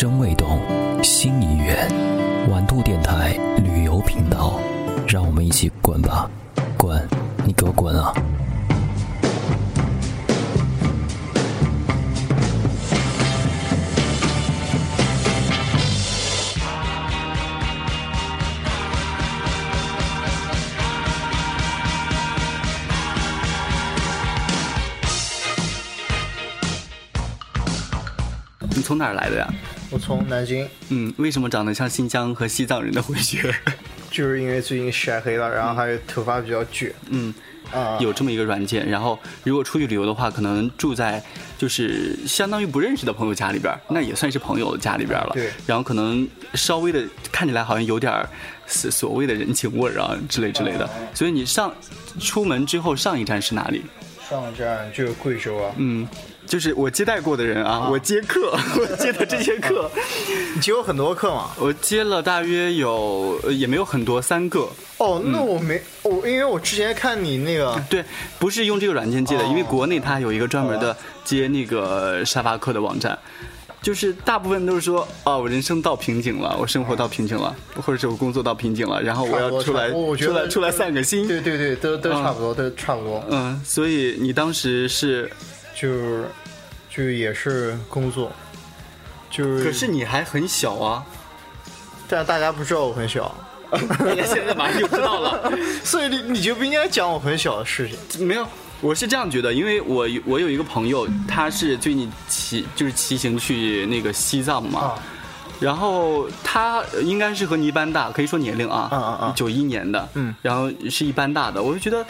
声未动，心已远。晚度电台旅游频道，让我们一起滚吧，滚！你给我滚啊！你从哪儿来的呀？我从南京，嗯，为什么长得像新疆和西藏人的混血？就是因为最近晒黑了，然后还有头发比较卷。嗯，啊、有这么一个软件，然后如果出去旅游的话，可能住在就是相当于不认识的朋友家里边儿，那也算是朋友家里边儿了。对然后可能稍微的看起来好像有点儿所所谓的人情味儿啊之类之类的。所以你上出门之后上一站是哪里？上一站就是贵州啊。嗯，就是我接待过的人啊，我接客，我接的这些客，你接过很多客嘛？我接了大约有呃也没有很多，三个。哦，那我没我，因为我之前看你那个，对，不是用这个软件接的，哦。因为国内它有一个专门的接那个沙发客的网站，就是大部分都是说，哦，我人生到瓶颈了，我生活到瓶颈了，或者是我工作到瓶颈了，然后我要出来出来出来散个心。对对对，都都差不多，都差不多，嗯，所以你当时是，就是就也是工作，就是，可是你还很小啊，但大家不知道我很小，大 家现在马上就知道了。所以你你就不应该讲我很小的事情。没有，我是这样觉得，因为我有我有一个朋友，他是最近骑就是骑行去那个西藏嘛，啊然后他应该是和你一般大，可以说年龄啊，嗯嗯嗯九一年的，嗯，然后是一般大的，我就觉得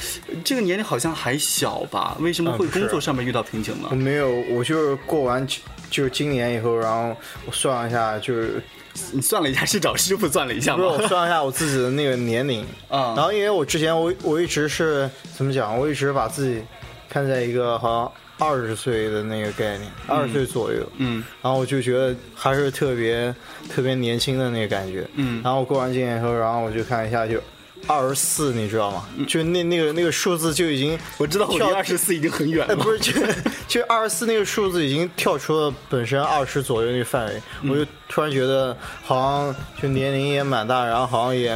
这个年龄好像还小吧，为什么会工作上面遇到瓶颈呢？我？没有，我就是过完就就是今年以后，然后我算了一下，就是 你算了一下，是找师傅算了一下不是？我算了一下我自己的那个年龄，啊然后因为我之前我我一直是怎么讲，我一直把自己看在一个好像二十岁的那个概念，二十岁左右，嗯。然后我就觉得还是特别特别年轻的那个感觉，嗯。然后过完今年以后，然后我就看一下就。二十四，你知道吗？就那那个那个数字就已经，嗯我知道我离二十四已经很远哎，了。不是，就就二十四那个数字已经跳出了本身二十左右那个范围，嗯。我就突然觉得好像就年龄也蛮大，然后好像也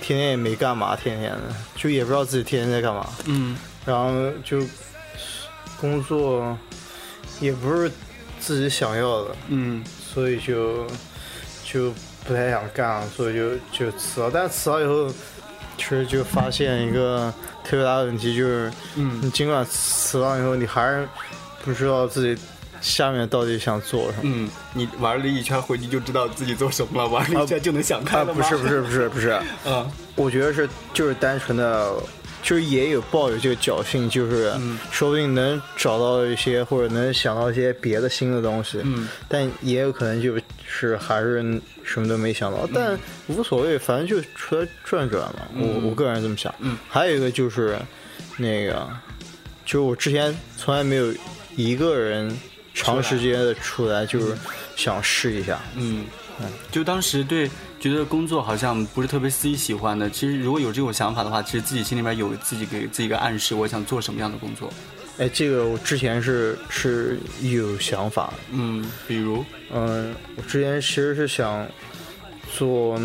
天天也没干嘛，天天的就也不知道自己天天在干嘛，嗯。然后就工作也不是自己想要的，嗯所以就就不太想干了，所以就就辞了。但是辞了以后，其实就发现一个特别大的问题，就是嗯你尽管辞了以后，你还是不知道自己下面到底想做什么。嗯，你玩了一圈回去就知道自己做什么了，玩了一圈就能想开啊，了吗？不是不是不是不是，嗯我觉得是就是单纯的，就是也有抱有这个侥幸，就是嗯。说不定能找到一些或者能想到一些别的新的东西，嗯。但也有可能就是还是什么都没想嗯。到，但无所谓，反正就出来转转嘛。我我个人这么想。嗯，还有一个就是那个，就是我之前从来没有一个人长时间的出来，就是想试一下。嗯，就当时对觉得工作好像不是特别自己喜欢的。其实如果有这种想法的话，其实自己心里面有自己给自己一个暗示，我想做什么样的工作。哎，这个我之前是是有想法。嗯，比如，嗯，我之前其实是想做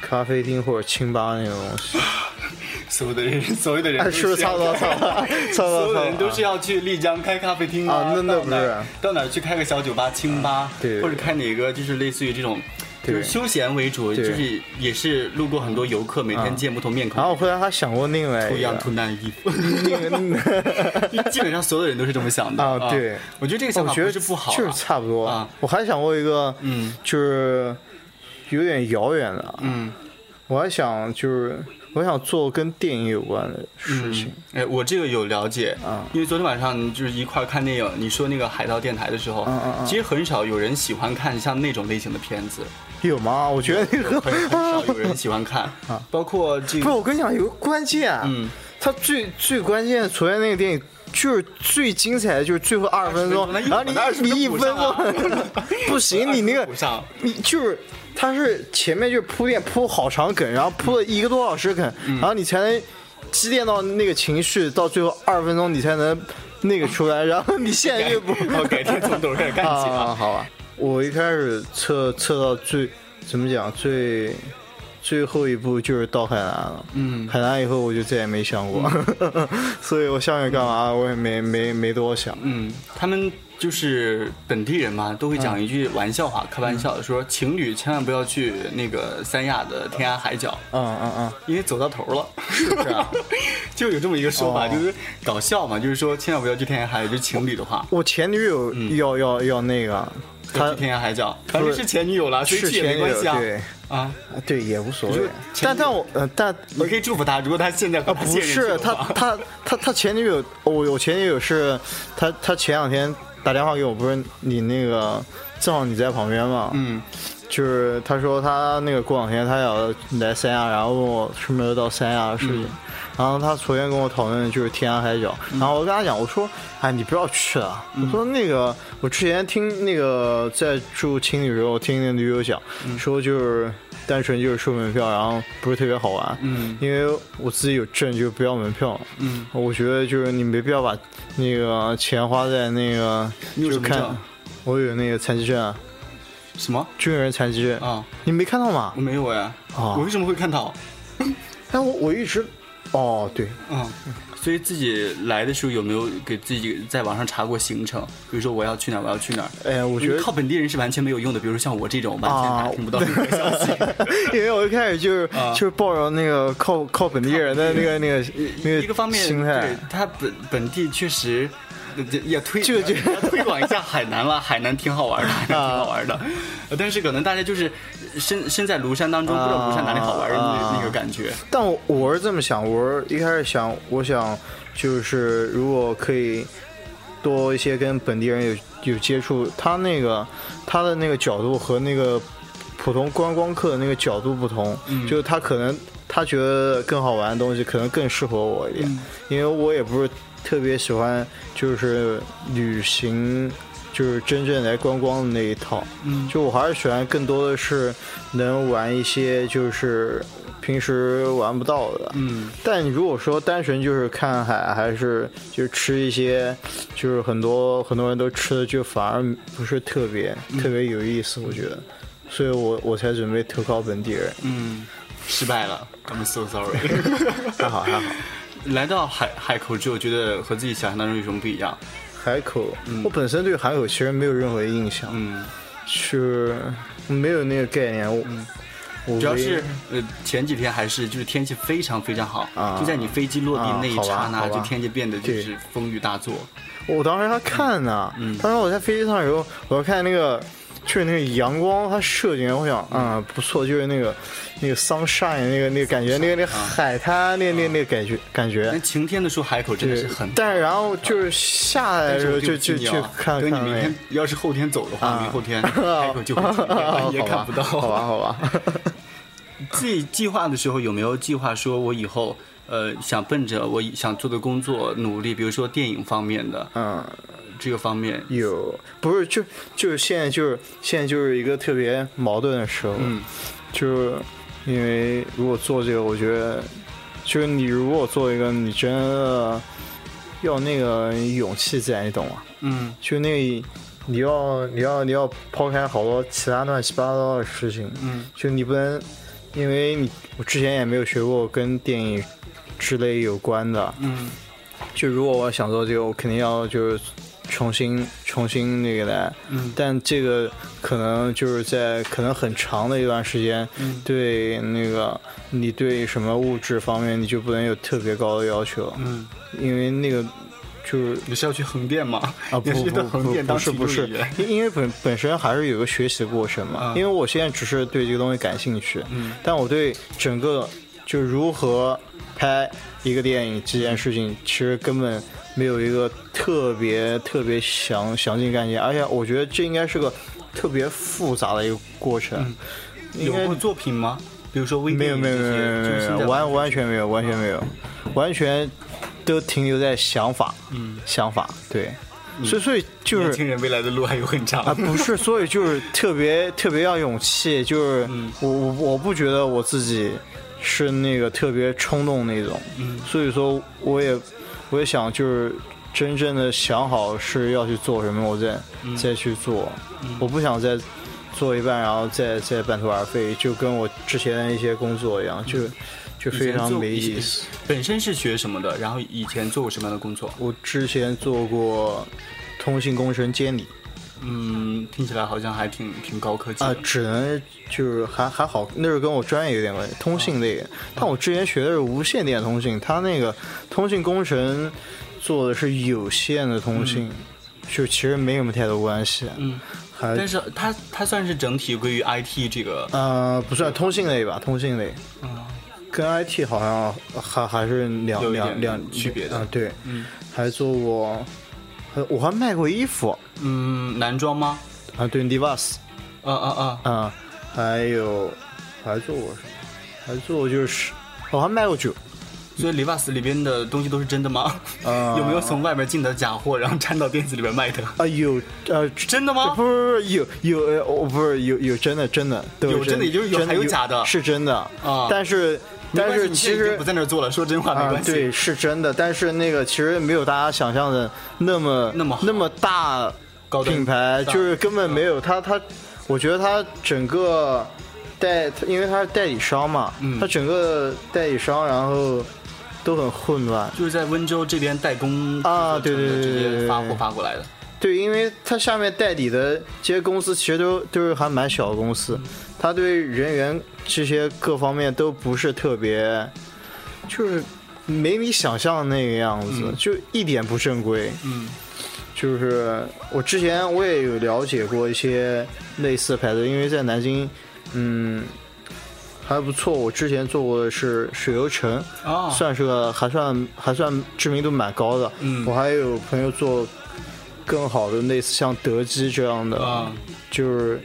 咖啡厅或者清吧那种东西。所有的人，所有的人哎，是不是差不多？差不多，差不多，所有人都是要去丽江开咖啡厅啊那那不是。到哪去开个小酒吧、清吧，对。或者开哪个就是类似于这种，就是休闲为主，就是也是路过很多游客，每天见不同面孔。然，后后来还想过另外一个，图样图难衣服，那个 基本上所有人都是这么想的啊对。我觉得这个想法我觉得不是不好啊，就是差不多。啊。我还想过一个，嗯。就是有点遥远的，嗯。我还想就是我想做跟电影有关的事情。哎，我这个有了解啊因为昨天晚上就是一块儿看电影，你说那个海盗电台的时候，嗯嗯嗯其实很少有人喜欢看像那种类型的片子，有吗？我觉得那个很很少有人喜欢看 啊，包括这个不是，我跟你讲，有个关键，嗯，它最最关键的，昨天那个电影就是最精彩的，就是最后二十分钟，20分钟然后你那20你一分分钟钟 不行，你那个你就是它是前面就是铺垫铺好长梗，然后铺了一个多小时梗，嗯然后你才能积淀到那个情绪，到最后二十分钟你才能那个出来，然后你现在又不 我改天从头开始干起啊，啊。好吧，我一开始测测到最怎么讲最最后一步就是到海南了。嗯海南以后我就再也没想过，所以我下面干嘛我也没没没多想。嗯，他们就是本地人嘛，都会讲一句玩笑话，开玩笑的说，情侣千万不要去那个三亚的天涯海角，嗯嗯嗯，因为走到头了。是这样。就有这么一个说法，哦。就是搞笑嘛，就是说千万不要去天涯海角，就是情侣的话，我前女友要要要那个，去天涯海角，反正是前女友了，所以是去也没前女友关系啊。对。啊，对也无所谓。但但我呃但你可以祝福他，如果他现在不他现任去是他他他他前女友，我我前女友是他他前两天打电话给我，不是你那个正好你在旁边嘛，嗯。就是他说他那个过两天他要来三亚，然后问我什么时候到三亚的事情。然后他昨天跟我讨论的就是天涯海角，然后我跟他讲，我说，哎，你不要去了。我说那个，我之前听那个在住青旅的时候，听那个女友讲，说就是单纯就是收门票，然后不是特别好玩。嗯因为我自己有证，就不要门票。嗯，我觉得就是你没必要把那个钱花在那个，就看？我有那个残疾证啊，什么军人残疾证，啊？你没看到吗我？没有哎，啊我为什么会看到？但我我一直，哦对，嗯，所以自己来的时候有没有给自己在网上查过行程？比如说我要去哪儿，我要去哪儿？哎呀，我觉得靠本地人是完全没有用的。比如说像我这种完全打听不到任何消息。因为我一开始就是、啊就是抱着那个靠靠本地人的那个那个那个一个方面，心态对，他本本地确实。呃也推就就推广一下海南了，海南挺好玩的，海南挺好玩的。呃但是可能大家就是身身在庐山当中，不知道庐山哪里好玩的那啊那个感觉。但我我是这么想，我是一开始想，我想就是如果可以多一些跟本地人有有接触，他那个他的那个角度和那个普通观光客的那个角度不同，就是他可能他觉得更好玩的东西，可能更适合我一点，因为我也不是特别喜欢就是旅行。就是真正来观光的那一套，嗯就我还是喜欢更多的是能玩一些就是平时玩不到的。嗯但如果说单纯就是看海，还是就吃一些，就是很多很多人都吃的，就反而不是特别、特别有意思，我觉得。所以我我才准备投靠本地人。嗯，失败了，I'm so sorry。还 好还好。来到海海口之后，觉得和自己想象当中有什么不一样？海口，我本身对海口其实没有任何印象，嗯，是没有那个概念。我我主要是呃前几天还是就是天气非常非常好，啊。就在你飞机落地那一刹那，就天气变得就是风雨大作。我当时还看呢，嗯。当时我在飞机上的时候，我要看那个，就是那个阳光它射进来，我想，嗯，不错，就是那个那个 sunshine 那个那个感觉，那个那个海滩那那那感觉感觉。那。晴天的时候，海口真的是很，但是然后就是下来的时候就就就看等你看明天要是后天走的话，啊。明后天海口就会，也看不到。好吧好吧，自己计划的时候有没有计划说，我以后呃想奔着我想做的工作努力，比如说电影方面的？嗯。这个方面？有不是就就是现在就是现在就是一个特别矛盾的时候，嗯。就是因为如果做这个，我觉得就是你如果做一个，你真的要那个勇气在，你懂吗？嗯。就那个你要你要你要抛开好多其他乱七八糟的事情，嗯。就你不能，因为你我之前也没有学过跟电影之类有关的，嗯。就如果我想做这个，我肯定要就是重新重新那个来，嗯。但这个可能就是在可能很长的一段时间，嗯。对那个你对什么物质方面你就不能有特别高的要求，嗯，因为那个就是你是要去横店吗？啊不不不不横店当是不是。因因为本本身还是有个学习的过程嘛，啊。因为我现在只是对这个东西感兴趣，嗯。但我对整个就如何拍一个电影这件事情，其实根本没有一个特别特别详详尽概念，而且我觉得这应该是个特别复杂的一个过程，有过作品吗？比如说微没有没有没有没有没有没有完完全没有完全没有，完全都停留在想法，嗯，想法对，所以所以就是年轻人未来的路还有很长。啊，不是，所以就是特别特别要勇气，就是嗯。我我我不觉得我自己是那个特别冲动那种，嗯所以说我也我也想就是真正的想好是要去做什么，我再、嗯再去做。我不想再做一半，然后再再半途而废，就跟我之前的一些工作一样，就就非常没意思。本身是学什么的？然后以前做过什么样的工作？我之前做过通信工程监理嗯，听起来好像还挺挺高科技啊的。，只能就是还还好，那是跟我专业有点关系，通信类的。但我之前学的是无线电通信，它那个通信工程做的是有线的通信，就其实没什么太多关系。嗯，还但是它它算是整体归于 IT 这个。呃不算通信类吧，通信类嗯跟 IT 好像还还是两两两区别的啊，对，嗯还做过，还我还卖过衣服嗯，男装吗？啊，对，Divas 啊啊啊！啊，还有还做过什么？还做过就是我还卖过酒。所以 Livas 里边的东西都是真的吗？啊 有没有从外面进的假货，然后掺到店子里边卖的？啊有呃真的吗不？是有有呃我不是有有真的真的都是有真的也就是有还有假的是真的啊但是但是其实不在那儿做了，说真话没啊关系。对是真的，但是那个其实没有大家想象的那么那么那么大高品牌，就是根本没有它它，我觉得它整个代，因为它是代理商嘛，嗯它整个代理商然后都很混乱。就是在温州这边代工啊对对对直对对接发货发过来的。对，因为它下面代理的这些公司其实都都是还蛮小的公司，嗯它对人员这些各方面都不是特别，就是没你想象的那个样子，嗯就一点不正规。嗯就是我之前我也有了解过一些类似的牌子，因为在南京，嗯，还不错。我之前做过的是水游城，啊，算是个还算还算知名度蛮高的。嗯我还有朋友做更好的，类似像德基这样的，啊就是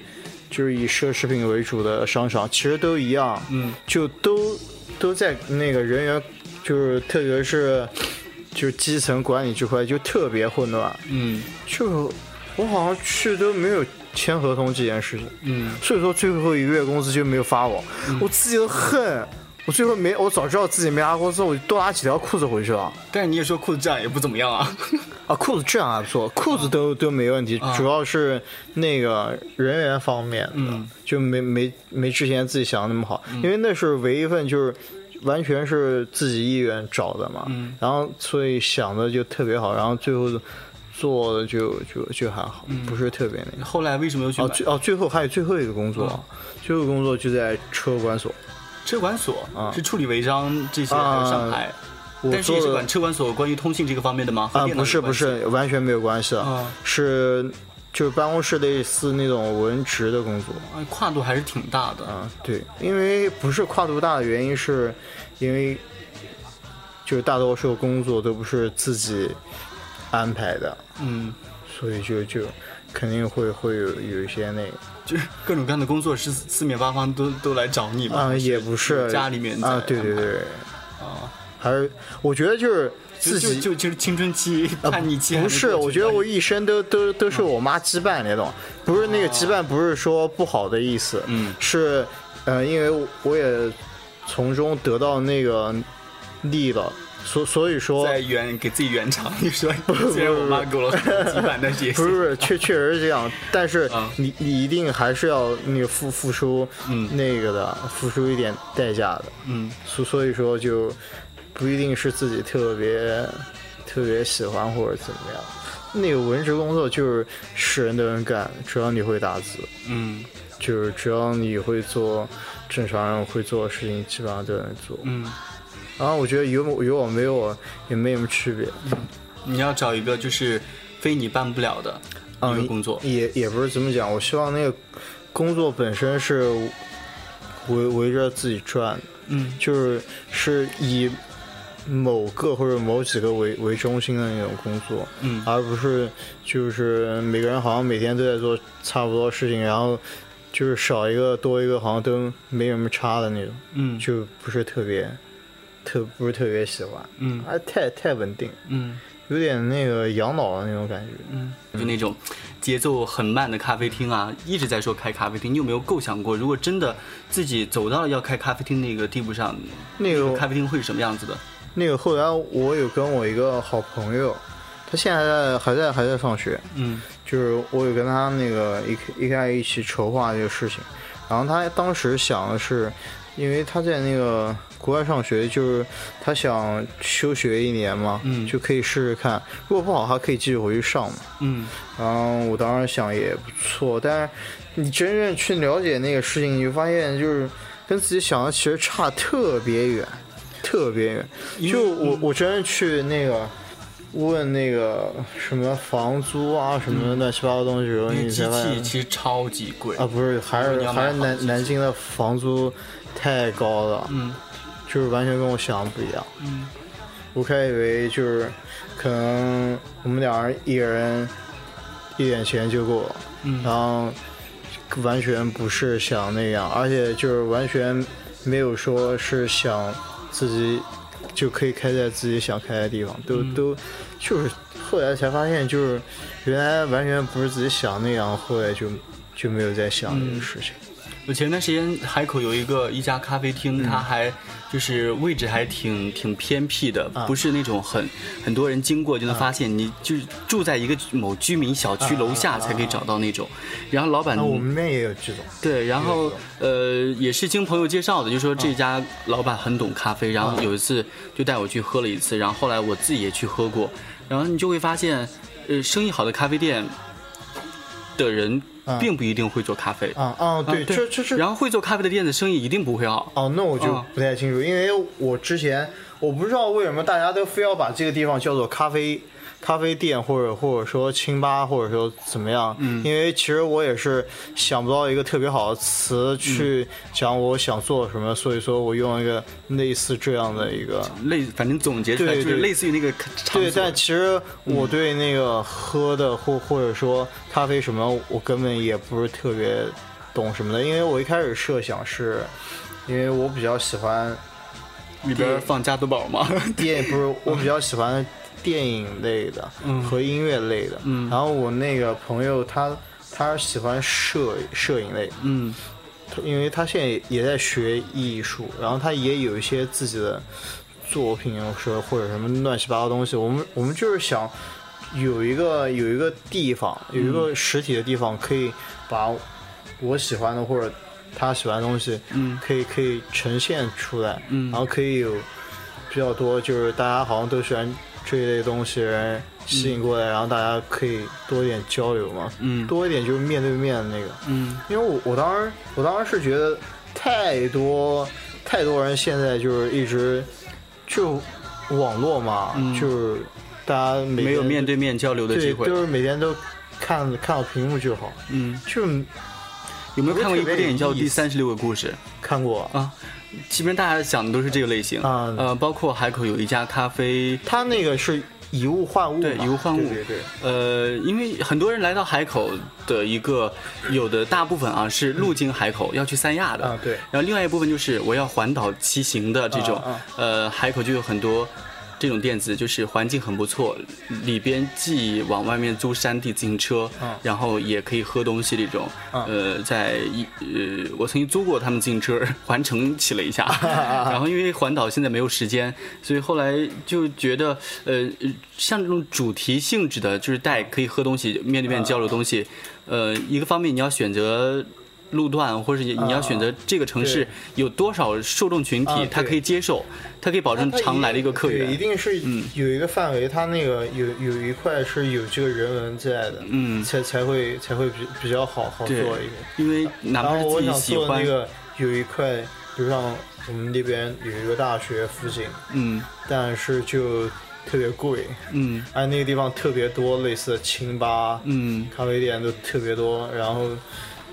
就是以奢侈品为主的商场，其实都一样，嗯就都都在那个人员，就是特别是就是基层管理这块就特别混乱。嗯就我好像去都没有签合同这件事情，嗯所以说最后一个月工资就没有发我，我自己都恨。我最后没，我早知道自己没拿工资，我就多拿几条裤子回去了。但是你也说裤子质量也不怎么样啊。啊，裤子质量还不错，裤子都都没问题，啊主要是那个人员方面的，嗯就没没没之前自己想的那么好，因为那是唯一一份就是完全是自己意愿找的嘛，嗯然后所以想的就特别好，然后最后做的就就就还好，不是特别那个。后来为什么又去哦，买最哦，最后还有最后一个工作，最后工作就在车管所，车管所啊？是处理违章这些，还有上海。我但是也是管车管所关于通信这个方面的吗？和啊，不是不是，完全没有关系的，啊是就是办公室类似那种文职的工作。啊，跨度还是挺大的。啊，对，因为不是跨度大的原因，是因为就是大多数工作都不是自己安排的，嗯，所以就就肯定会会有有一些那个就是各种各样的工作是四面八方都都来找你嘛。啊，也不是。家里面啊，对对对，啊，还是我觉得就是自己就就就是青春期叛逆期不是，我觉得我一生都都都是我妈羁绊那种，不是那个羁绊，不是说不好的意思，嗯。是呃，因为我也从中得到那个利了，所所以说在圆给自己圆场。你说虽然我妈给我了很多羁绊，但是也不是不是，确确实是这样，但是啊你你一定还是要那个付付出嗯那个的，付出一点代价的，嗯所所以说就不一定是自己特别特别喜欢或者怎么样。那个文职工作就是是人都能干，只要你会打字，嗯就是只要你会做正常人会做的事情，基本上都能做。嗯，然后我觉得有我有我没有我也没什么区别。你要找一个就是非你办不了的一个工作。也也不是怎么讲，我希望那个工作本身是围围着自己转的，嗯就是是以某个或者某几个为为中心的那种工作，嗯而不是就是每个人好像每天都在做差不多事情，然后就是少一个多一个好像都没什么差的那种，嗯就不是特别特不是特别喜欢，嗯啊太太稳定，嗯有点那个养老的那种感觉。嗯，就那种节奏很慢的咖啡厅啊，一直在说开咖啡厅。你有没有构想过，如果真的自己走到了要开咖啡厅那个地步上，那个咖啡厅会是什么样子的？那个后来我有跟我一个好朋友，他现在还在还在还在上学，嗯就是我有跟他那个一一开始一起筹划这个事情，然后他当时想的是，因为他在那个国外上学，就是他想休学一年嘛，嗯。就可以试试看，如果不好，他可以继续回去上嘛。嗯。然后我当时想也不错，但是你真正去了解那个事情，你就发现就是跟自己想的其实差特别远，特别远。就我我真正去那个问那个什么房租啊什么乱七八糟东西你才发现器其实超级贵。啊，不是，还是还是南南京的房租太高了，嗯就是完全跟我想的不一样。嗯我开始以为就是可能我们俩人一人一点钱就够了，嗯然后完全不是想那样，而且就是完全没有说是想自己就可以开在自己想开的地方，都、嗯都就是后来才发现，就是原来完全不是自己想那样，后来就就没有再想这个事情。我前段时间海口有一个一家咖啡厅，它还就是位置还挺挺偏僻的，啊不是那种很很多人经过就能发现，你就是住在一个某居民小区楼下才可以找到那种。然后老板那我们那也有这种，对，然后呃也是经朋友介绍的，就说这家老板很懂咖啡，然后有一次就带我去喝了一次，然后后来我自己也去喝过，然后你就会发现，呃，生意好的咖啡店的人啊并不一定会做咖啡。啊啊，对，啊这这是然后会做咖啡的店的生意一定不会好。哦，那我就啊不太清楚，因为我之前我不知道为什么大家都非要把这个地方叫做咖啡咖啡店，或者或者说清吧，或者说怎么样。嗯，因为其实我也是想不到一个特别好的词去讲我想做什么，所以说我用一个类似这样的一个。类反正总结出来就是类似于那个场对，但其实我对那个喝的或或者说咖啡什么，我根本也不是特别懂什么的，因为我一开始设想是，因为我比较喜欢里边放加多宝嘛。电不是我比较喜欢电影类的和音乐类的，嗯。然后我那个朋友他他喜欢摄摄影类，嗯。因为他现在也在学艺术，然后他也有一些自己的作品，说或者什么乱七八糟东西。我们我们就是想有一个有一个地方，有一个实体的地方，可以把我喜欢的或者他喜欢的东西，嗯。可以可以呈现出来，嗯。然后可以有比较多，就是大家好像都喜欢这一类东西，人吸引过来，然后大家可以多一点交流嘛，嗯。多一点就是面对面的那个。嗯。因为我我当时我当时是觉得太多太多人现在就是一直就网络嘛，嗯。就是大家每没有面对面交流的机对，会。就是每天都看看到屏幕就好，嗯，就有没有看过一部电影叫《第三十六个故事？看过。》啊？基本上大家讲的都是这个类型。啊。呃，包括海口有一家咖啡，它那个是以物换物嘛，对以物换物。对对对。呃，因为很多人来到海口的一个有的大部分啊是路经海口要去三亚的。啊对。然后另外一部分就是我要环岛骑行的这种，呃，海口就有很多这种店子，就是环境很不错，里边既往外面租山地自行车，嗯。然后也可以喝东西这种，嗯。呃，在一呃，我曾经租过他们自行车 环城骑了一下，然后因为环岛现在没有时间，所以后来就觉得，呃，像这种主题性质的，就是带可以喝东西、面对面交流东西，呃，一个方面你要选择。路段，或者是你要选择这个城市有多少受众群体啊，它可以接受，他可以保证常来的一个客对一源。定是嗯。有一个范围，它那个有有一块是有这个人文在的，嗯。才才会才会比比较好好做一个。因为哪然怕是自己后我想喜欢做那，个有一块，比如像我们那边有一个大学附近，嗯。但是就特别贵，嗯。而那个地方特别多类似的清吧、嗯。咖啡店都特别多，然后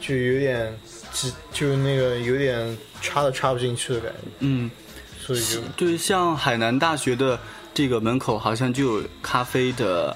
就有点就就那个有点插都插不进去的感觉，嗯，所以就对，像海南大学的这个门口好像就有咖啡的，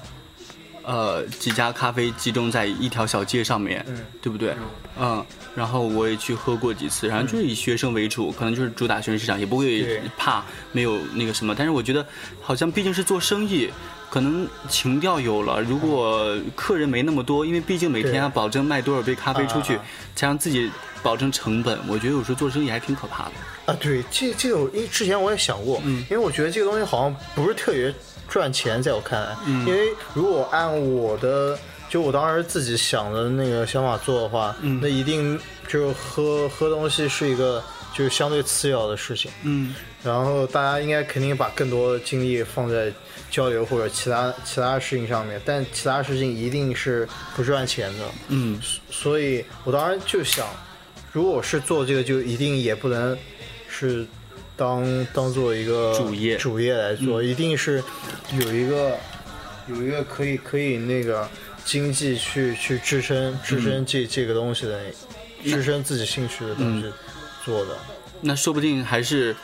呃，几家咖啡集中在一条小街上面，嗯。对不对？嗯，然后我也去喝过几次，然后就是以学生为主，可能就是主打学生市场，也不会怕没有那个什么。但是我觉得，好像毕竟是做生意，可能情调有了。如果客人没那么多，因为毕竟每天要保证卖多少杯咖啡出去才让自己保证成本。我觉得有时候做生意还挺可怕的。啊，对，这这个我因为之前我也想过，嗯因为我觉得这个东西好像不是特别赚钱，在我看来，因为如果按我的就我当时自己想的那个想法做的话，那一定就喝喝东西是一个就是相对次要的事情。嗯然后大家应该肯定把更多的精力放在交流或者其他其他事情上面，但其他事情一定是不赚钱的。嗯。所以我当时就想，如果是做这个，就一定也不能是当当做一个主业。嗯主业来做，一定是有一个有一个可以可以那个经济去去支撑支撑这、这个东西的，支撑自己兴趣的东西做的。那说不定还是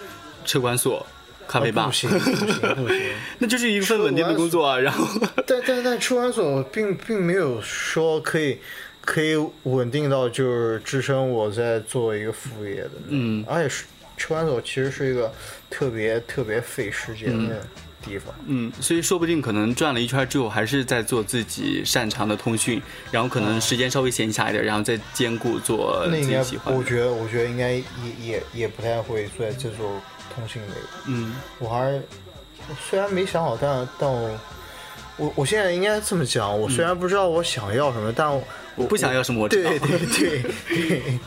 车管所、咖啡吧啊不，行不行不行。那就是一份稳定的工作啊。然后，但但但车管所并并没有说可以可以稳定到就是支撑我在做一个副业的，嗯而且是出管所其实是一个特别特别费时间的地方。嗯，所以说不定可能转了一圈之后，还是在做自己擅长的通讯，然后可能时间稍微闲暇一点，然后再兼顾做自己喜，欢的。我觉得我觉得应该也也也不太会在这做通信类的。嗯我还是我虽然没想好，但但我我我现在应该这么讲，我虽然不知道我想要什么，但我我不想要什么我知道对对对对。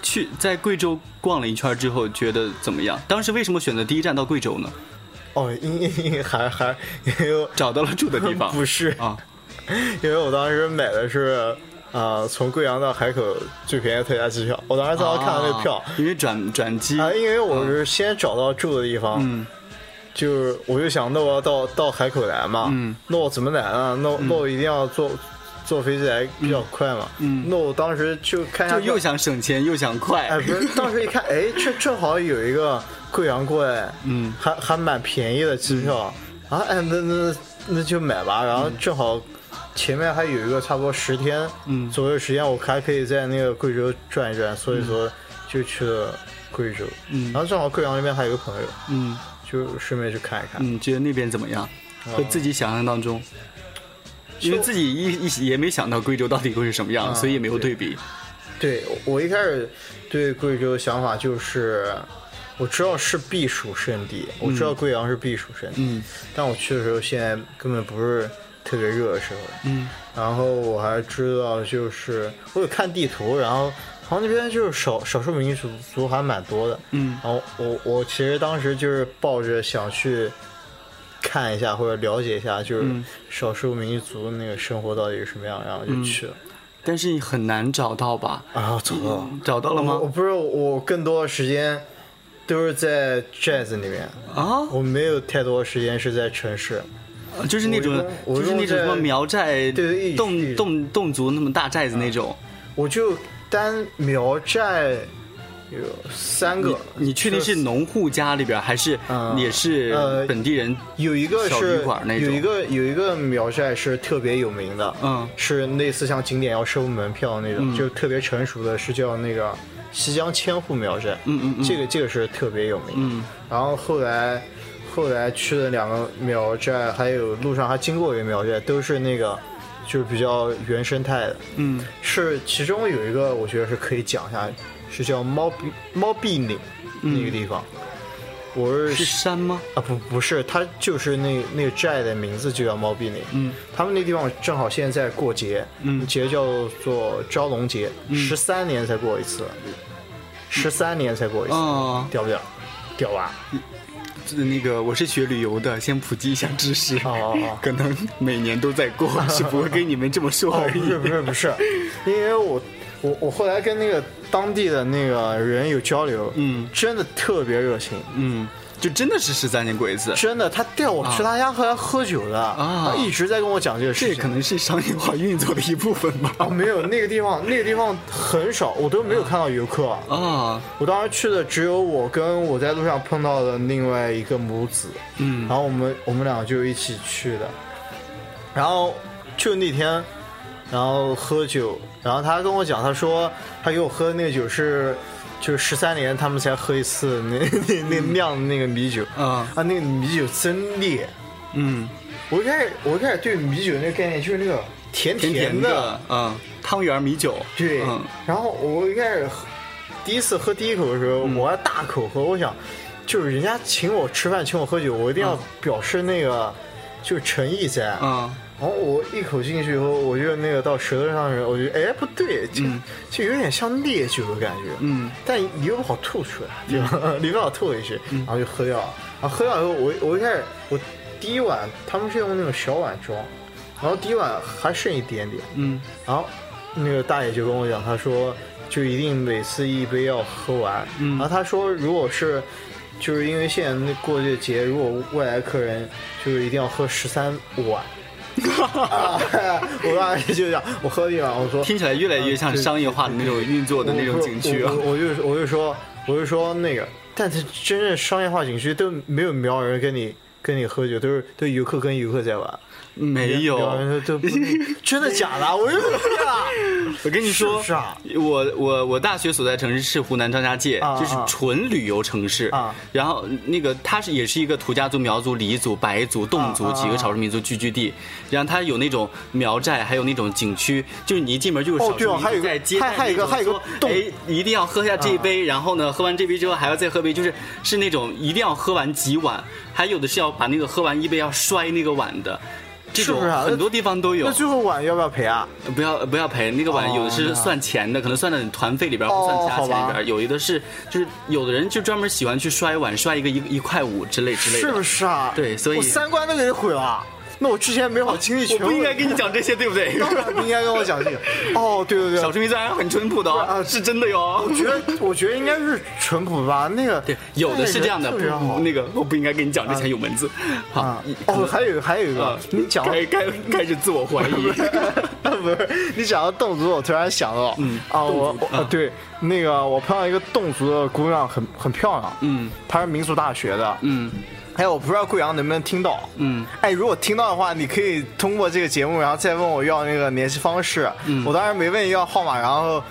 去在贵州逛了一圈之后，觉得怎么样？当时为什么选择第一站到贵州呢？哦，因因因为还还因为找到了住的地方。不是啊，因为我当时买的是啊、从贵阳到海口最便宜的特价机票。我当时正好看到那个票啊因为转转机啊、因为我是先找到住的地方，嗯就是我就想，那我要到到海口来嘛，嗯那我怎么来呢？那我那我一定要坐坐飞机来比较快嘛，嗯那我当时就看一下就又想省钱又想快。哎，不是，当时一看，哎，这正好有一个贵阳过来，嗯还还蛮便宜的机票、啊，哎，那那那就买吧。然后正好前面还有一个差不多十天，嗯左右时间，我还可以在那个贵州转一转，所以说就去了贵州。嗯然后正好贵阳那边还有个朋友，嗯就顺便去看一看。嗯，觉得那边怎么样？和自己想象当中，因为自己一一也没想到贵州到底会是什么样，啊所以也没有对比。对我一开始对贵州的想法就是，我知道是避暑胜地，我知道贵阳是避暑胜地，嗯但我去的时候现在根本不是特别热的时候。嗯然后我还知道，就是我有看地图，然后好像那边就是少少数民族族还蛮多的。嗯然后我我其实当时就是抱着想去看一下或者了解一下，就是嗯少数民族那个生活到底是什么样，然后就去了。但是很难找到吧？啊，找到了。找到了吗我？不是我更多的时间都是在 jazz 里面，啊，我没有太多时间是在城市。就是那种就是那种什么苗寨对一侗侗侗族那么大寨子那种。我就单苗寨有三个，你确定是农户家里边，还是嗯也是呃本地人？有一个小是旅馆那种有一个有一个苗寨是特别有名的，嗯是类似像景点要收门票那种，就特别成熟的，是叫那个西江千户苗寨。嗯嗯嗯这个这个是特别有名。嗯然后后来后来去了两个苗寨，还有路上还经过一个苗寨，都是那个就是比较原生态的。嗯是其中有一个我觉得是可以讲一下，是叫猫壁猫壁岭那个地方。我是是山吗？啊不不是，它就是那那个寨的名字就叫猫壁岭。嗯他们那地方正好现在在过节，嗯节叫做招龙节，十三年才过一次，十三年才过一次，哦，屌不屌？屌吧？那个我是学旅游的，先普及一下知识。哦哦哦可能每年都在过，是不会跟你们这么说哦，而已。不是不是不是，因为我我我后来跟那个当地的那个人有交流，嗯。真的特别热情，嗯，就真的是十三年过一次。真的，他带我去他家喝喝酒的，啊他一直在跟我讲这个事情。这可能是商业化运作的一部分吧。啊，没有那个地方，那个地方很少，我都没有看到游客。啊，我当时去的只有我跟我在路上碰到的另外一个母子，嗯然后我们我们俩就一起去的，然后就那天，然后喝酒，然后他跟我讲，他说他给我喝的那个酒是，就是十三年他们才喝一次那那那酿的那个米酒，啊啊，那个米酒真烈。嗯，我一开始我一开始对米酒那个概念就是那个甜甜甜的，的，嗯，汤圆米酒，对，嗯。然后我一开始喝第一次喝第一口的时候，我还大口喝，我想就是人家请我吃饭，请我喝酒，我一定要嗯。表示那个、就是诚意在。嗯然后我一口进去以后，我就那个到舌头上面，我觉得哎不对，就、就有点像烈酒的感觉，嗯但你又不好吐出来，对吧？你不 好吐回去，然后就喝掉了。然后喝掉以后，我我一开始我第一碗他们是用那种小碗装，然后第一碗还剩一点点，嗯然后那个大爷就跟我讲，他说就一定每次一杯要喝完。嗯然后他说，如果是就是因为现在那过这个节，如果外来客人就是一定要喝十三碗。啊我当时就想，我喝了一碗，我说听起来越来越像商业化的那种运作的那种景区我就我就说我就说那个，但是真正商业化景区都没有苗人跟你跟你喝酒，都是都游客跟游客在玩。没有，真的假的？我就啊，我跟你说，是啊我我我大学所在城市是湖南张家界，啊就是纯旅游城市。啊然后那个它是也是一个土家族、苗族、黎族、白族、侗族啊几个少数民族聚居地。然后它有那种苗寨，还有那种景区，就是你一进门就有少数民哦对啊还有一个族在接待还还有一个那种还有一个说哎，一定要喝下这一杯，然后呢，喝完这杯之后还要再喝杯，就是是那种一定要喝完几碗，还有的是要把那个喝完一杯要摔那个碗的。这种是不是啊很多地方都有那。最后碗要不要赔啊？不要不要赔，那个碗哦有的是算钱的，可能算在你团费里边，不算其他钱里边。有一个是就是有的人就专门喜欢去摔碗，摔一个一一块五之类之类的。是不是啊？对所以我三观都给毁了。那我之前没好经历全我不应该跟你讲这些，对不对？当然不应该跟我讲这个。哦，对对对，小市民虽然很淳朴的哦，啊是真的哟。我觉得我觉得应该是淳朴吧。那个 对，有的是这样的，不那个我不应该跟你讲，这才有文字。好啊，哦，还有还有一个啊，你讲到该该开始自我怀疑。不是你讲到侗族，我突然想到，嗯啊，我啊对那个我碰到一个侗族的姑娘，很很漂亮，嗯她是民族大学的，嗯哎，我不知道贵阳能不能听到，嗯哎，如果听到的话，你可以通过这个节目，然后再问我要那个联系方式。嗯我当时没问要号码，然后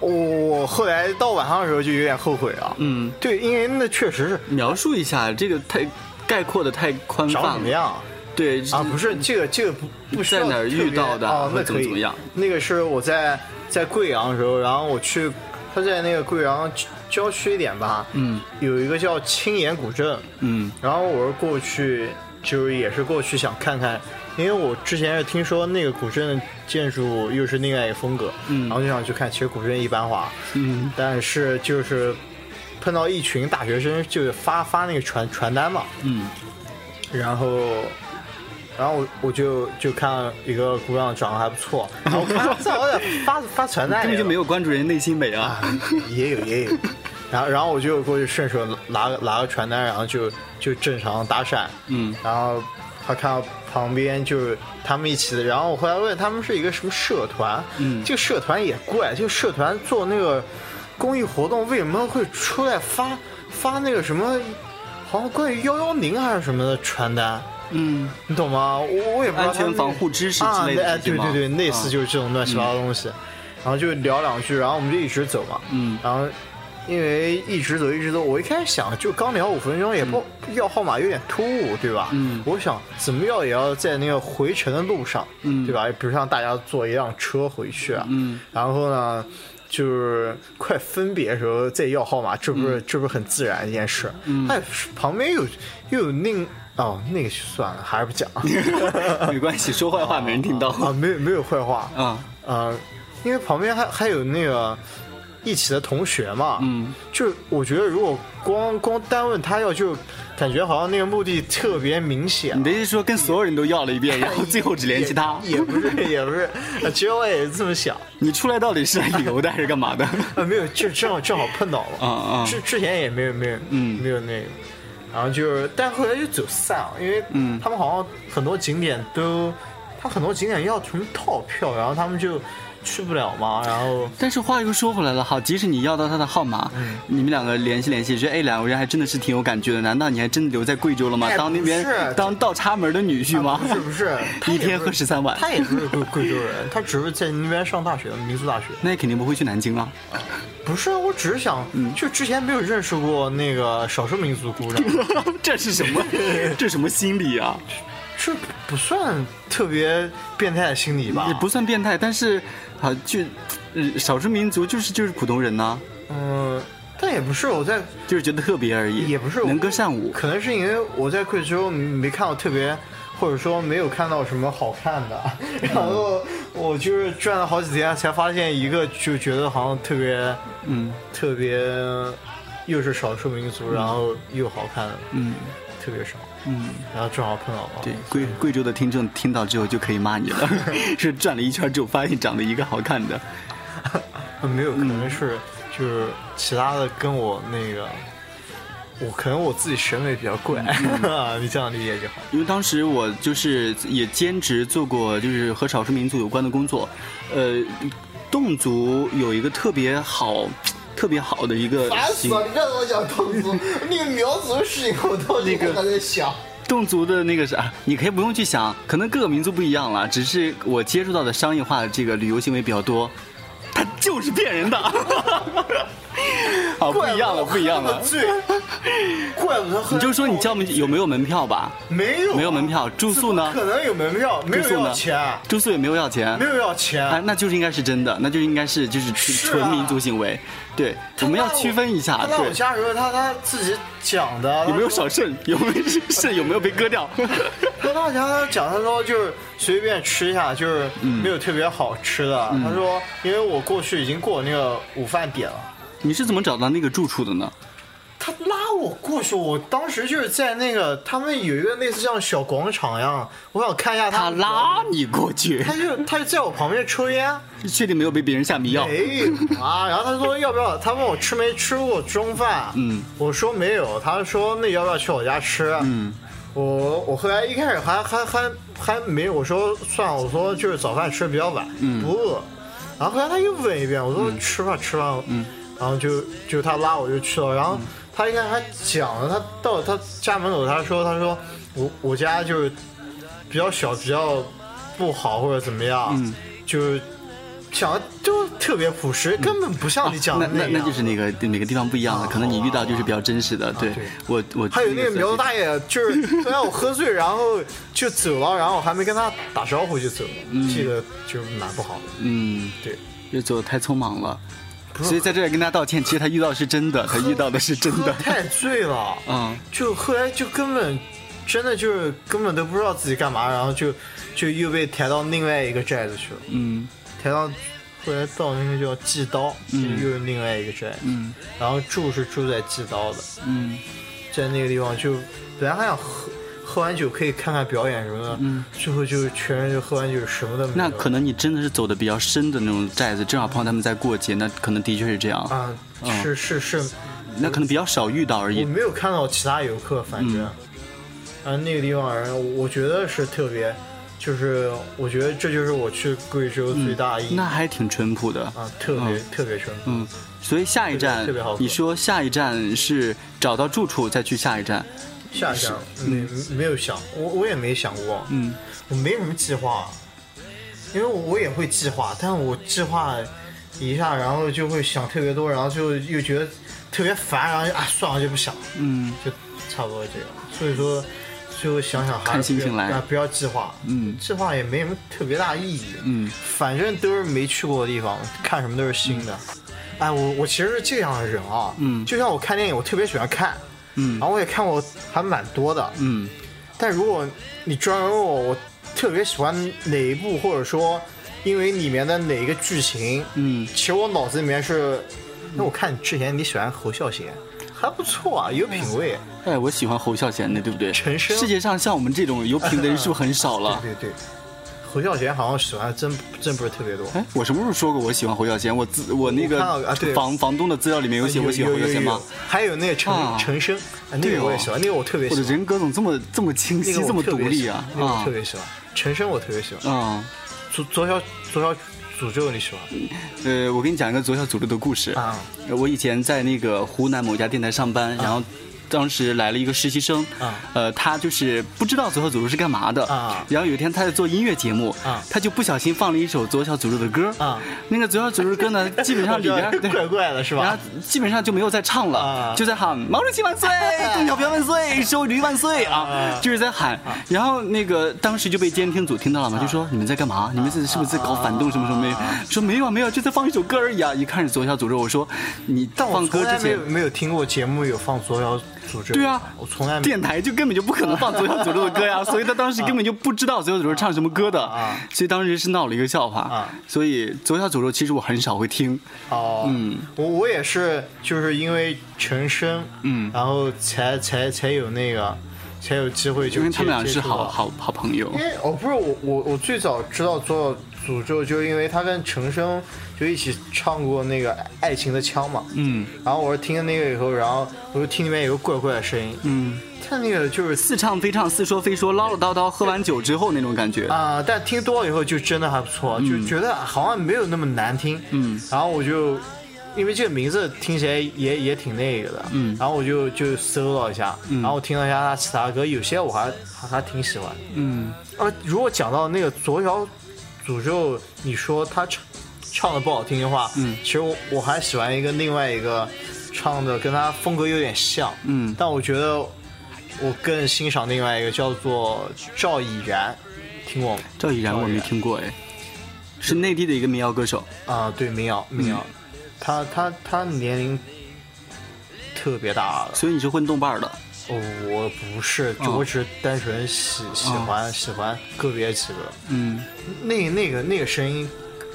我后来到晚上的时候就有点后悔了。嗯，对，因为那确实是描述一下这个太概括的太宽泛了。怎么样对啊？不是这个这个不不需要在哪儿遇到的哦，那可以者怎么怎么样？那个是我在在贵阳的时候，然后我去，他在那个贵阳郊区一点吧，嗯有一个叫青岩古镇，嗯然后我是过去，就是也是过去想看看，因为我之前是听说那个古镇的建筑又是另外一个风格，嗯然后就想去看。其实古镇一般化，嗯但是就是碰到一群大学生，就发发那个传传单嘛，嗯然后。然后我我就就看一个姑娘长得还不错，然后我看发发传单，根本就没有关注人内心美。啊，也有也有。然后然后我就过去顺手拿个拿个传单，然后就就正常搭讪，嗯。然后他看到旁边就是他们一起的，然后我后来问他们是一个什么社团，嗯这个社团也怪，这个社团做那个公益活动为什么会出来发发那个什么，好像关于幺幺零还是什么的传单，嗯。你懂吗？我我也不知道安全他们防护知识啊，之类的哎，这些吗对对对，类似啊就是这种乱七八糟的东西，然后就聊两句，然后我们就一直走嘛，嗯。然后因为一直走一直走，我一开始想就刚聊五分钟，也不要号码有点突兀，对吧？嗯我想怎么要也要在那个回程的路上，嗯对吧？比如像大家坐一辆车回去啊。嗯然后呢，就是快分别的时候再要号码，这不是、这不是很自然一件事？嗯哎，旁边有又有另哦，那个算了，还是不讲 没关系，说坏话没人听到。啊，没有没有坏话啊啊，因为旁边还还有那个一起的同学嘛，嗯就我觉得如果光光单问他要，就感觉好像那个目的特别明显你。的意思是说跟所有人都要了一遍，然后最后只联系他？也也不是，也不是，呃其实我也是这么想，你出来到底是来旅游的还是干嘛的？啊，没有，就正好正好碰到了，啊啊之之前也没有没有，嗯没有那个，然后就是，但后来就走散了，因为嗯他们好像很多景点都，他很多景点要什么套票，然后他们就去不了嘛，然后但是话又说回来了，好，即使你要到他的号码，嗯你们两个联系联系，觉得哎两个人还真的是挺有感觉的，难道你还真的留在贵州了吗？哎当那边是当倒插门的女婿吗？啊不是不是，他一天喝十三碗，他也不是贵贵州人，他只是在那边上大学，民族大学。那也肯定不会去南京啊。不是，我只是想，嗯就之前没有认识过那个少数民族姑娘，这是什么？这什么心理啊？这不算特别变态的心理吧？也不算变态，但是啊，就呃少数民族就是就是普通人呐、嗯，但也不是我在，就是觉得特别而已，也不是能歌善舞。可能是因为我在贵州没看到特别或者说没有看到什么好看的，然后我就是转了好几天才发现一个，就觉得好像特别嗯特别，又是少数民族，然后又好看的，嗯特别少，嗯，然后正好碰到我，对，贵贵州的听众听到之后就可以骂你了，是转了一圈之后发现长得一个好看的。没有，可能是就是其他的跟我那个，我可能我自己审美比较怪，你这样理解就好。因为当时我就是也兼职做过，就是和少数民族有关的工作，呃，侗族有一个特别好、特别好的一个行，你让我讲侗族，那个苗族的事情我到那个还在想。侗族的那个啥，你可以不用去想，可能各个民族不一样了，只是我接触到的商业化的这个旅游行为比较多，它就是骗人的。好，不一样了，不一样了。醉，怪不得你就说你交门有没有门票吧？没有啊没有门票，住宿呢？可能有门票，没有住宿呢？要钱，住宿也没有要钱没。有要钱。哎，那就是应该是真的，那就应该是就是纯民族行为。对，我们要区分一下他。在我对，家时候，他他自己讲的，有没有少肾？有没有 肾？有没有被割掉？他当时他讲，他说就是随便吃一下，就是没有特别好吃的。嗯他说，因为我过去已经过那个午饭点了，你是怎么找到那个住处的呢？他拉我过去，我当时就是在那个他们有一个类似像小广场一样，我想看一下他他拉你过去他，就他就在我旁边抽烟，你确定没有被别人下迷药？没有啊。然后他说要不要？他问我吃没吃过中饭，嗯我说没有。他说那要不要去我家吃？嗯我我后来一开始还还还还没有，我说算了，我说就是早饭吃的比较晚，嗯不饿。然后后来他又问一遍，我说吃吧吃吧，嗯然后就就他拉我就去了，然后他应该还讲了，他到他家门口，他说他说我我家就是比较小，比较不好或者怎么样，嗯就是讲的就特别朴实，根本不像你讲那的样。那那就是那个每个地方不一样的，啊可能你遇到就是比较真实的。对对我我还有那个苗族大爷，就是后来我喝醉，然后就走了，然后我还没跟他打招呼就走了，记得就蛮不好的。嗯，对，就走的太匆忙了，所以在这里跟大家道歉。其实他遇到的是真的，他遇到的是真的。太醉了，嗯。就后来就根本真的就是根本都不知道自己干嘛，然后就就又被抬到另外一个寨子去了，嗯。抬到后来到那个叫祭刀，嗯。又是另外一个寨，嗯。然后住是住在祭刀的，嗯。在那个地方就本来还想喝喝完酒可以看看表演什么的，嗯，最后就全人就喝完酒什么都没有。那可能你真的是走的比较深的那种寨子，正好碰到他们在过节，那可能的确是这样。啊，嗯是是是，那可能比较少遇到而我已。没有看到其他游客，反正，啊，那个地方人，我觉得是特别，就是我觉得这就是我去贵州最大意义、那还挺淳朴的。啊，特别、特别淳朴。嗯，所以下一站特别好你说下一站是找到住处再去下一站。下想没没有想，我我也没想过，嗯。我没什么计划，因为我也会计划，但我计划一下，然后就会想特别多，然后就又觉得特别烦，然后就啊算了就不想。了。嗯。就差不多这样。所以说，最后想想还是看心情来不要啊，不要计划。嗯。计划也没什么特别大意义。嗯。反正都是没去过的地方，看什么都是新的。哎，我我其实是这样的人啊，嗯。就像我看电影，我特别喜欢看，嗯然后我也看过还蛮多的。嗯但如果你专门问我，我特别喜欢哪一部，或者说因为里面的哪一个剧情，嗯其实我脑子里面是，那我看之前你喜欢侯孝贤，还不错啊，有品位。哎，我喜欢侯孝贤的，对不对？陈升世界上像我们这种有品的人是不是很少了？对对对，侯孝贤好像喜欢真真不是特别多。哎，我什么时候说过我喜欢侯孝贤？我自我那个啊房房东的资料里面有写我喜欢侯孝贤吗？？还有那个陈啊陈升，啊那个我也喜欢，那个我特别喜欢，我的人格怎么这么这么清晰，那个这么独立啊？那个我啊特别喜欢。陈升我特别喜欢，啊！左左小左小诅咒你喜欢呃，我给你讲一个左小诅咒的故事。啊？呃我以前在那个湖南某家电台上班，然后当时来了一个实习生，啊。呃，他就是不知道左小诅咒是干嘛的，啊。然后有一天他在做音乐节目，啊。他就不小心放了一首左小诅咒的歌，啊。那个左小诅咒的歌呢，基本上里边对怪怪的是吧？然后？基本上就没有再唱了，啊。就在喊“毛主席万岁，邓小平万岁，周驴万岁”啊啊，就是在喊。然后那个当时就被监听组听到了嘛，就说你们在干嘛？你们是是不是在搞反动什么什么没？有？说没有啊没有，就在放一首歌而已啊。一看是左小诅咒，我说你放歌之前没有听过节目有放左小对啊我从来没电台就根本就不可能放左小诅咒的歌呀，所以他当时根本就不知道左小诅咒唱什么歌的啊，所以当时是闹了一个笑话啊。所以左小诅咒其实我很少会听，哦，嗯，我我也是，就是因为陈升，嗯然后才才才有那个，才有机会就因为他们俩是好。好好朋友因。为哦，不是我我我最早知道左小诅咒，就是因为他跟陈升就一起唱过那个《爱情的枪》嘛，嗯然后我是听了那个以后，然后我就听里面有个怪怪的声音，嗯，他那个就是似唱非唱，似说非说，唠唠叨叨，喝完酒之后那种感觉。啊、但听多了以后就真的还不错，就觉得好像没有那么难听。嗯然后我就因为这个名字听起来也也挺那个的，嗯然后我就就搜了一下，然后我听了一下他其他歌，有些我还还还挺喜欢。嗯啊，如果讲到那个左小诅咒，你说他唱唱的不好听的话，嗯其实我我还喜欢一个另外一个唱的跟他风格有点像，嗯但我觉得我更欣赏另外一个叫做赵以然，听过吗？赵以然我没听过哎，是内地的一个民谣歌手。啊，对，民谣，民谣，他他他年龄特别大了。所以你是混动伴的。哦，我不是，就哦。我只是单纯喜喜欢喜欢个别几个。嗯。那那个那个声音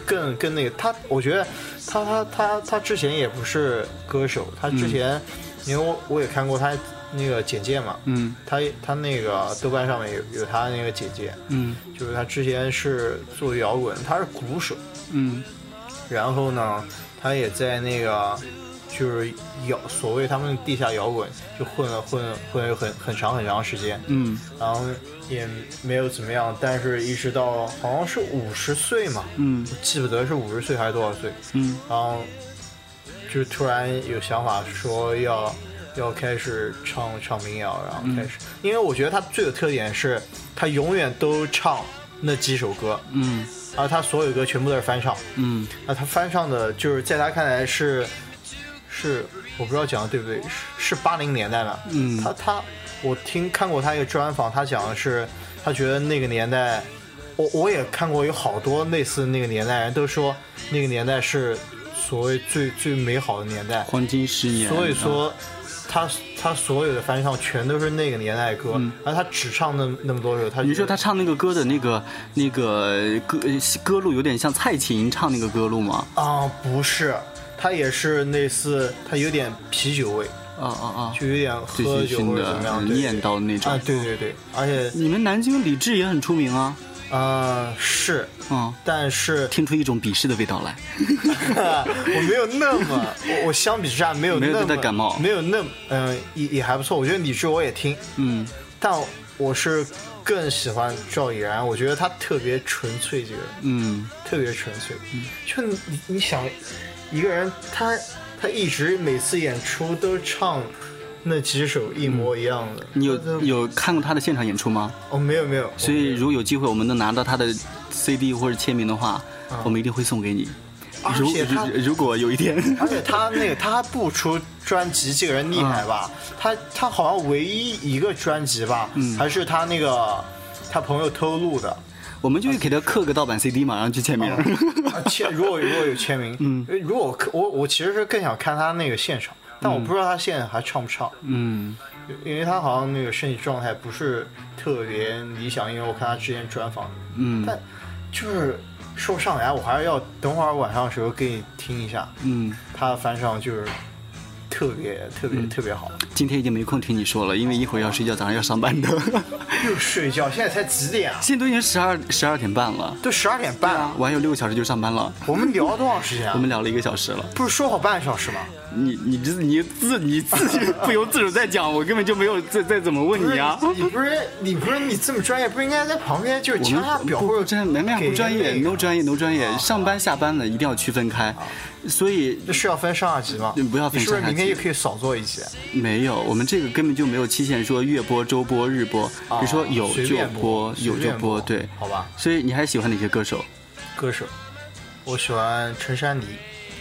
更更那个他，我觉得他他他他之前也不是歌手，他之前、因为我我也看过他那个简介嘛，嗯。他他那个豆瓣上面有有他那个简介，嗯。就是他之前是做摇滚，他是鼓手，嗯。然后呢，他也在那个就是摇所谓他们地下摇滚就混了混了混了很很长很长时间，嗯。然后也没有怎么样，但是一直到好像是五十岁嘛，嗯。记不得是五十岁还是多少岁，嗯。然后就突然有想法说要要开始唱唱民谣，然后开始，因为我觉得他最有特点是他永远都唱那几首歌，嗯。而他所有歌全部都是翻唱，嗯。那他翻唱的就是在他看来是是我不知道讲的对不对，是是八零年代的。嗯他他我听看过他一个专访，他讲的是他觉得那个年代，我我也看过有好多类似那个年代人都说那个年代是所谓最最美好的年代，黄金十年。所以说。他他所有的翻唱全都是那个年代的歌，而他只唱那那么多首。他嗯你说他唱那个歌的那个那个歌歌路有点像蔡琴唱那个歌路吗？啊、不是，他也是类似，他有点啤酒味，啊啊啊！就有点喝酒醺或者怎么样，念叨的那种。啊，对对对，而且你们南京李志也很出名啊。啊、是，嗯，但是听出一种鄙视的味道来。我没有那么，我我相比之下没有没有那么对他感冒没有那么嗯、也也还不错。我觉得李志我也听，嗯但我是更喜欢赵以然，我觉得他特别纯粹，这个人嗯特别纯粹。嗯就你你想，一个人他他一直每次演出都唱那几首一模一样的，你有有看过他的现场演出吗？哦没有没有，所以如果有机会我们能拿到他的 CD 或者签名的话，我们一定会送给你。而如且他如如果有一天，而且他那个他还不出专辑，这个人厉害吧？他他好像唯一一个专辑吧，还是他那个他朋友偷录的。我们就给他刻个盗版 CD 嘛，然后去签名。啊签如果如果有签名，嗯，如果我我我其实是更想看他那个现场，但我不知道他现在还唱不唱，嗯。因为他好像那个身体状态不是特别理想，因为我看他之前专访，嗯。但就是说不上来，我还是要等会儿晚上的时候给你听一下，嗯，他的翻唱就是特别特别特别好。今天已经没空听你说了，因为一会儿要睡觉，早上要上班的。又睡觉，现在才几点啊？现在都已经十二十二点半了，都十二点半了。我还有六个小时就上班了。我们聊了多长时间啊？我们聊了一个小时了，不是说好半个小时吗？你你这你自你自己 不由自主在讲，我根本就没有再再怎么问你啊。你不是你不是你这么专业，不应该在旁边就是我们不表或者不专没没不专业那个，no 专业 no 专业，上班下班的一定要区分开，所以这是要分上下级吗？不要分你是不是上下集明天就可以少做一些？没有，我们这个根本就没有期限，说月播、周播、日播，啊你说有就播，有就播，对，好吧。所以你还喜欢哪些歌手？歌手，我喜欢陈珊妮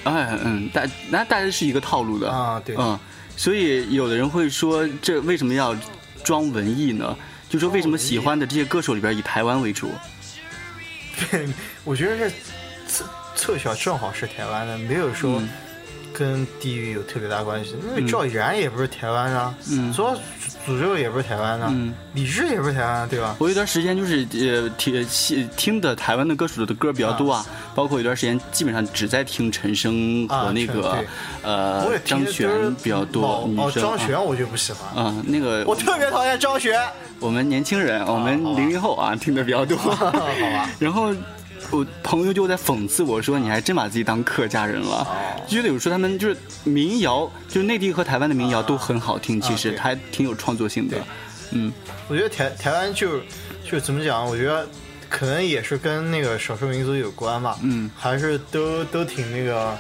哎，嗯，大那大家是一个套路的啊对嗯，所以有的人会说，这为什么要装文艺呢？就说为什么喜欢的这些歌手里边以台湾为主？对我觉得这侧侧小正好是台湾的，没有说嗯跟地域有特别大关系。因为赵以然也不是台湾的，嗯左诅咒也不是台湾的，嗯李志也不是台湾的，对吧？我有段时间就是呃听听听的台湾的歌手的歌比较多啊，包括有段时间基本上只在听陈升和那个、呃张悬比较多哦，张悬我就不喜欢，嗯，那个我特别讨厌张悬。我们年轻人，我们零零后啊，听的比较多。好吧，然后我朋友就在讽刺我说：“你还真把自己当客家人了。哦就觉得有时候他们就是民谣，就是内地和台湾的民谣都很好听，其实还挺有创作性的。嗯我觉得台台湾就就怎么讲？我觉得可能也是跟那个少数民族有关吧。嗯还是都都挺那个，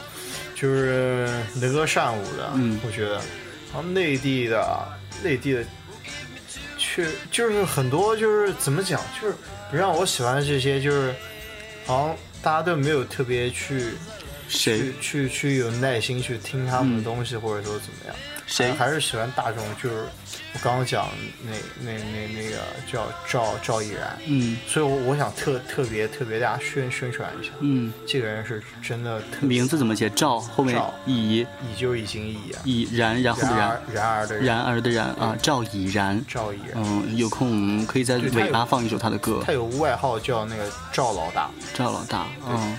就是能歌善舞的。嗯我觉得，然后内地的内地的，确就是很多就是怎么讲，就是不让我喜欢的这些，就是好像大家都没有特别去谁去去去有耐心去听他们的东西，或者说怎么样。谁？还还是喜欢大众，就是我刚刚讲那那那那个叫赵赵毅然，嗯。所以我我想特特别特别大家宣宣传一下，嗯，这个人是真的特名字怎么写？赵后面赵以已就已经已啊，以然然后的然然而的然。而的然啊，赵以然。赵毅然，嗯，有空可以在尾巴放一首他的歌。他，有外号叫那个赵老大，赵老大。嗯。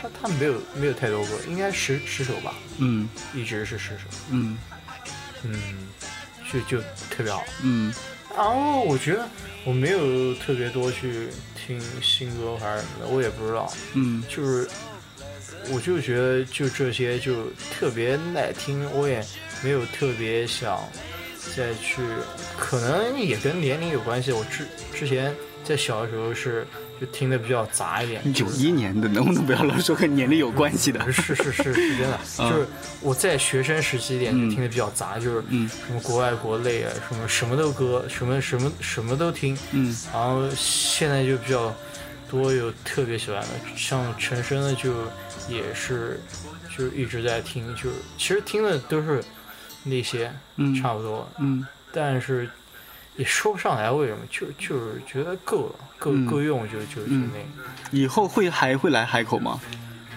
他他没有没有太多歌，应该十十首吧，嗯。一直是十首，嗯嗯，就就特别好。嗯然后我觉得我没有特别多去听新歌还是什么的，我也不知道。嗯就是，我就觉得就这些就特别耐听，我也没有特别想再去，可能也跟年龄有关系。我之之前在小的时候是就听的比较杂一点，九一年的，能不能不要老说跟年龄有关系的？是是是是真的，就是我在学生时期一点嗯就听的比较杂，就是嗯。什么国外国内啊，什么什么都歌，什么什么什么都听。嗯。然后现在就比较多有特别喜欢的，像陈升的就也是就一直在听，就是其实听的都是那些嗯。差不多，嗯。但是也说不上来为什么，就就是觉得够了，够、嗯够用就就就嗯那以后会还会来海口吗？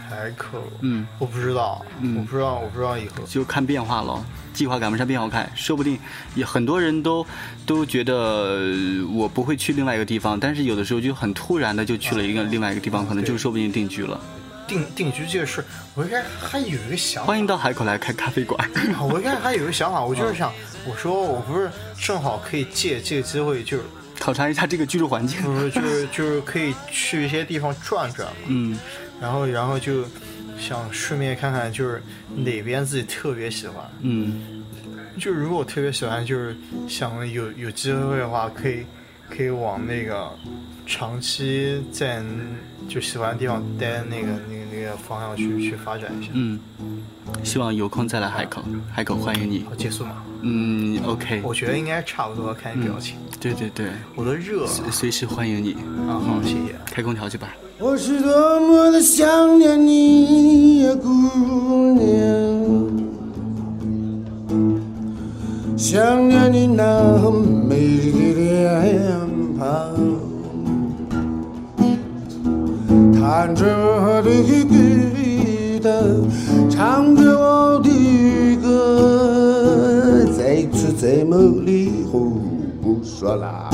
海口，嗯，我不知道，嗯我不知道，我不知道以后。就看变化了，计划赶不上变化快，说不定也很多人都都觉得呃我不会去另外一个地方，但是有的时候就很突然的就去了一个另外一个地方，可能就说不定定居了。定定居这个事，我一开始还有一个想法，欢迎到海口来开咖啡馆。啊我一开始还有一个想法，我就是想，我说我不是正好可以借这个机会，就是考察一下这个居住环境。不 是就是就是可以去一些地方转转嘛，嗯。然后然后就想顺便看看就是哪边自己特别喜欢，嗯。就是如果我特别喜欢，就是想有有机会的话，可以可以往那个长期在就喜欢的地方待那个那个那个方向去去发展一下。嗯，希望有空再来海口，海口欢迎你。好，结束吗？嗯，OK，我觉得应该差不多，看你表情，对对对，我都热了随随时欢迎你。啊！好，谢谢。开空调去吧。我是多么的想念你呀，姑娘，想念你那美丽的脸庞，弹着我的吉他，唱着我的歌，再次在梦里胡说了。